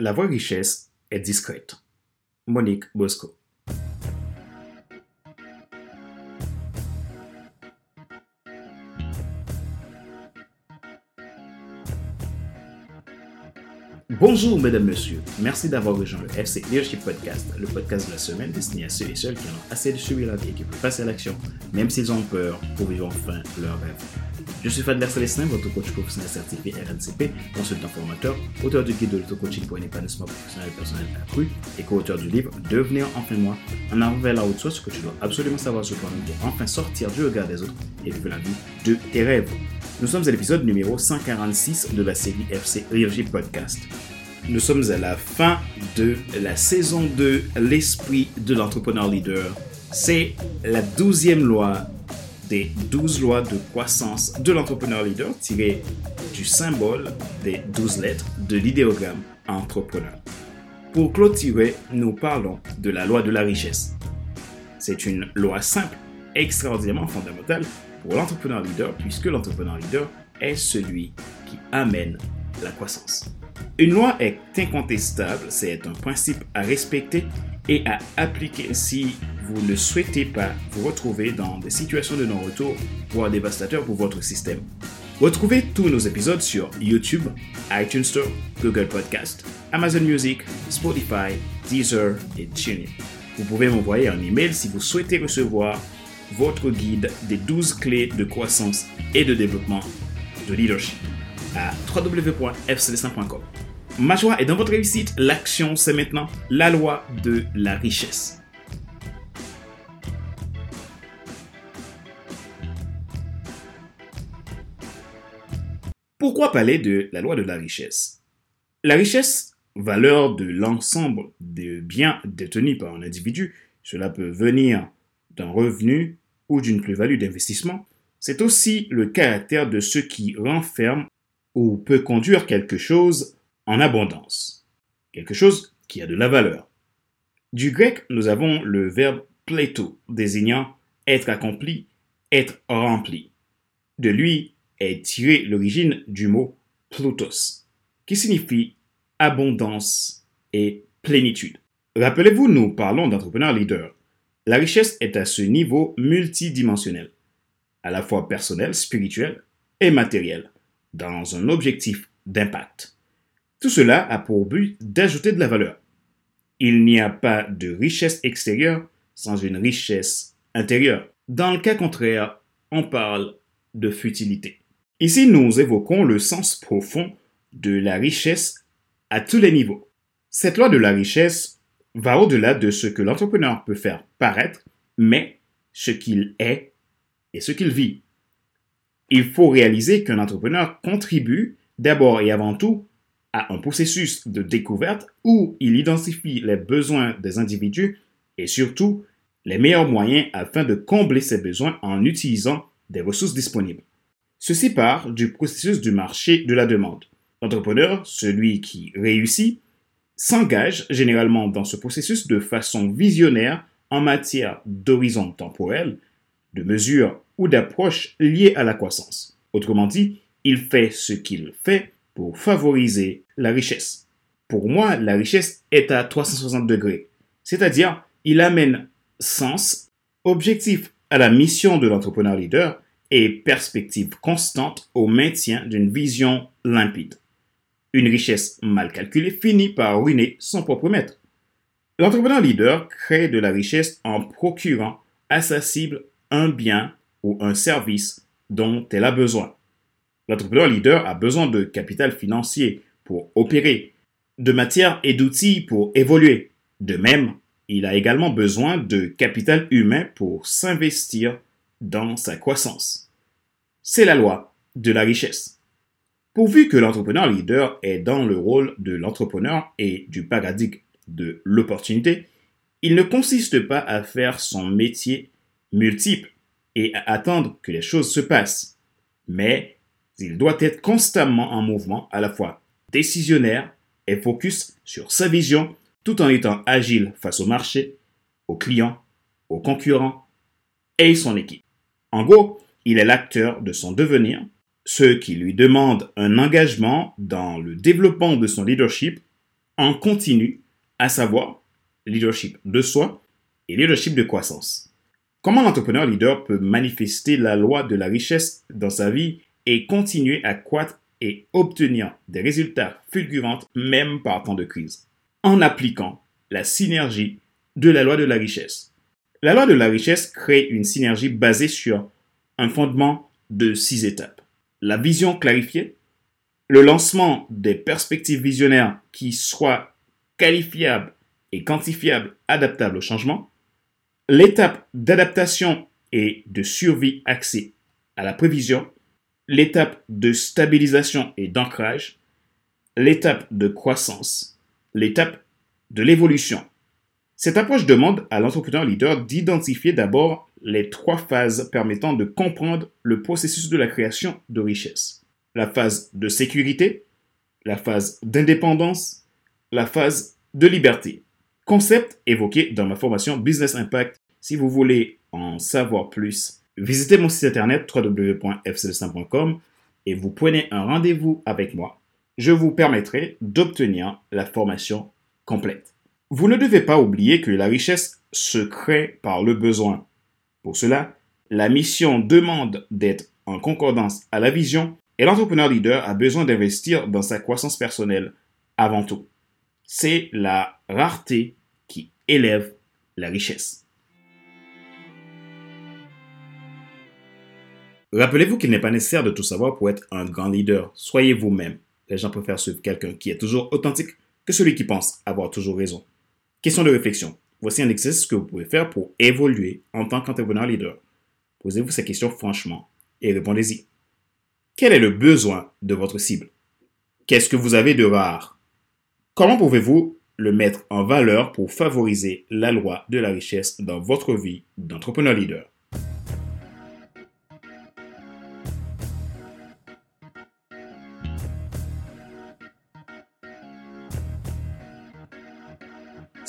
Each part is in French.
La vraie richesse est discrète. Monique Bosco. Bonjour mesdames, messieurs. Merci d'avoir rejoint le FC Leadership Podcast, le podcast de la semaine destiné à ceux et celles qui en ont assez de subir la vie et qui peuvent passer à l'action, même s'ils ont peur, pour vivre enfin leur rêve. Je suis Fadler Célestin, votre coach professionnel certifié RNCP, consultant formateur, auteur du guide de l'auto-coaching pour un épanouissement professionnel et personnel accru et co-auteur du livre Devenir enfin moi, en avant vers la haute source que tu dois absolument savoir sur toi-même pour enfin sortir du regard des autres et vivre la vie de tes rêves. Nous sommes à l'épisode numéro 146 de la série FC Leadership Podcast. Nous sommes à la fin de la saison 2, l'esprit de l'entrepreneur leader. C'est la douzième loi des 12 lois de croissance de l'entrepreneur leader tirées du symbole des 12 lettres de l'idéogramme entrepreneur. Pour clôturer, nous parlons de la loi de la richesse. C'est une loi simple, extraordinairement fondamentale pour l'entrepreneur leader puisque l'entrepreneur leader est celui qui amène la croissance. Une loi est incontestable, c'est un principe à respecter et à appliquer si vous ne souhaitez pas vous retrouver dans des situations de non-retour, voire dévastateurs pour votre système. Retrouvez tous nos épisodes sur YouTube, iTunes Store, Google Podcast, Amazon Music, Spotify, Deezer et TuneIn. Vous pouvez m'envoyer un email si vous souhaitez recevoir votre guide des 12 clés de croissance et de développement de leadership à www.fcd5.com. Ma joie est dans votre réussite. L'action, c'est maintenant la loi de la richesse. Pourquoi parler de la loi de la richesse? La richesse, valeur de l'ensemble des biens détenus par un individu, cela peut venir d'un revenu ou d'une plus-value d'investissement, c'est aussi le caractère de ce qui renferme ou peut conduire quelque chose en abondance. Quelque chose qui a de la valeur. Du grec, nous avons le verbe pleto, désignant être accompli, être rempli. De lui est tirée l'origine du mot plutos, qui signifie abondance et plénitude. Rappelez-vous, nous parlons d'entrepreneur leader. La richesse est à ce niveau multidimensionnel, à la fois personnel, spirituel et matériel, dans un objectif d'impact. Tout cela a pour but d'ajouter de la valeur. Il n'y a pas de richesse extérieure sans une richesse intérieure. Dans le cas contraire, on parle de futilité. Ici, nous évoquons le sens profond de la richesse à tous les niveaux. Cette loi de la richesse va au-delà de ce que l'entrepreneur peut faire paraître, mais ce qu'il est et ce qu'il vit. Il faut réaliser qu'un entrepreneur contribue d'abord et avant tout à un processus de découverte où il identifie les besoins des individus et surtout les meilleurs moyens afin de combler ces besoins en utilisant des ressources disponibles. Ceci part du processus du marché de la demande. L'entrepreneur, celui qui réussit, s'engage généralement dans ce processus de façon visionnaire en matière d'horizon temporel, de mesures ou d'approches liées à la croissance. Autrement dit, il fait ce qu'il fait pour favoriser la richesse. Pour moi, la richesse est à 360 degrés, c'est-à-dire il amène sens, objectif à la mission de l'entrepreneur leader et perspective constante au maintien d'une vision limpide. Une richesse mal calculée finit par ruiner son propre maître. L'entrepreneur leader crée de la richesse en procurant à sa cible un bien ou un service dont elle a besoin. L'entrepreneur leader a besoin de capital financier pour opérer, de matière et d'outils pour évoluer. De même, il a également besoin de capital humain pour s'investir dans sa croissance. C'est la loi de la richesse. Pourvu que l'entrepreneur leader est dans le rôle de l'entrepreneur et du paradigme de l'opportunité, il ne consiste pas à faire son métier multiple et à attendre que les choses se passent, mais il doit être constamment en mouvement, à la fois décisionnaire et focus sur sa vision, tout en étant agile face au marché, aux clients, aux concurrents et son équipe. En gros, il est l'acteur de son devenir, ce qui lui demande un engagement dans le développement de son leadership en continu, à savoir leadership de soi et leadership de croissance. Comment l'entrepreneur leader peut manifester la loi de la richesse dans sa vie et continuer à croître et obtenir des résultats fulgurants même par temps de crise? En appliquant la synergie de la loi de la richesse. La loi de la richesse crée une synergie basée sur un fondement de six étapes. La vision clarifiée, le lancement des perspectives visionnaires qui soient qualifiables et quantifiables, adaptables au changement, l'étape d'adaptation et de survie axée à la prévision, l'étape de stabilisation et d'ancrage, l'étape de croissance, l'étape de l'évolution. Cette approche demande à l'entrepreneur leader d'identifier d'abord les trois phases permettant de comprendre le processus de la création de richesse. La phase de sécurité, la phase d'indépendance, la phase de liberté. Concept évoqué dans ma formation Business Impact. Si vous voulez en savoir plus, visitez mon site internet www.fcdestin.com et vous prenez un rendez-vous avec moi. Je vous permettrai d'obtenir la formation complète. Vous ne devez pas oublier que la richesse se crée par le besoin. Pour cela, la mission demande d'être en concordance à la vision et l'entrepreneur leader a besoin d'investir dans sa croissance personnelle avant tout. C'est la rareté qui élève la richesse. Rappelez-vous qu'il n'est pas nécessaire de tout savoir pour être un grand leader. Soyez vous-même. Les gens préfèrent suivre quelqu'un qui est toujours authentique que celui qui pense avoir toujours raison. Question de réflexion. Voici un exercice que vous pouvez faire pour évoluer en tant qu'entrepreneur leader. Posez-vous ces questions franchement et répondez-y. Quel est le besoin de votre cible? Qu'est-ce que vous avez de rare? Comment pouvez-vous le mettre en valeur pour favoriser la loi de la richesse dans votre vie d'entrepreneur leader?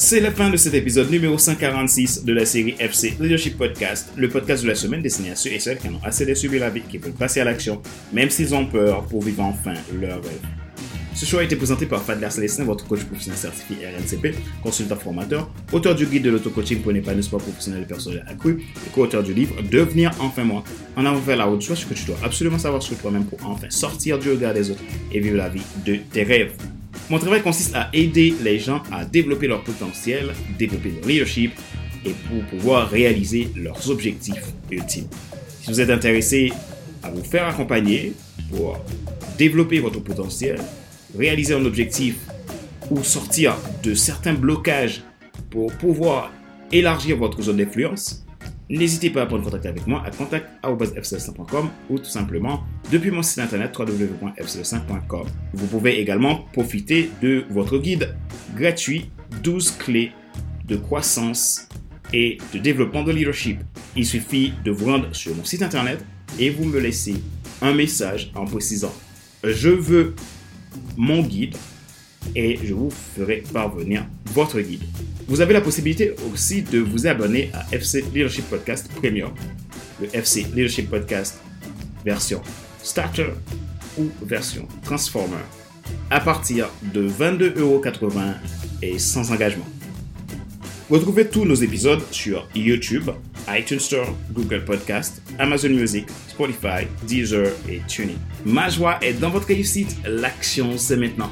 C'est la fin de cet épisode numéro 146 de la série FC Leadership Podcast, le podcast de la semaine destiné à ceux et celles qui en ont assez de subir la vie, qui veulent passer à l'action, même s'ils ont peur pour vivre enfin leur rêve. Ce choix a été présenté par Fadler Célestin, votre coach professionnel certifié RNCP, consultant formateur, auteur du guide de l'auto-coaching pour n'épanouissement professionnel et personnel accru, et co-auteur du livre Devenir enfin moi. En avant vers la route, soit ce que tu dois absolument savoir sur toi-même pour enfin sortir du regard des autres et vivre la vie de tes rêves. Mon travail consiste à aider les gens à développer leur potentiel, développer leur leadership et pour pouvoir réaliser leurs objectifs ultimes. Si vous êtes intéressé à vous faire accompagner pour développer votre potentiel, réaliser un objectif ou sortir de certains blocages pour pouvoir élargir votre zone d'influence, n'hésitez pas à prendre contact avec moi à contact.fcl5.com ou tout simplement depuis mon site internet www.fcl5.com. Vous pouvez également profiter de votre guide gratuit 12 clés de croissance et de développement de leadership. Il suffit de vous rendre sur mon site internet et vous me laissez un message en précisant je veux mon guide et je vous ferai parvenir votre guide. Vous avez la possibilité aussi de vous abonner à FC Leadership Podcast Premium, le FC Leadership Podcast version Starter ou version Transformer, à partir de 22,80€ et sans engagement. Retrouvez tous nos épisodes sur YouTube, iTunes Store, Google Podcast, Amazon Music, Spotify, Deezer et TuneIn. Ma joie est dans votre réussite, l'action c'est maintenant.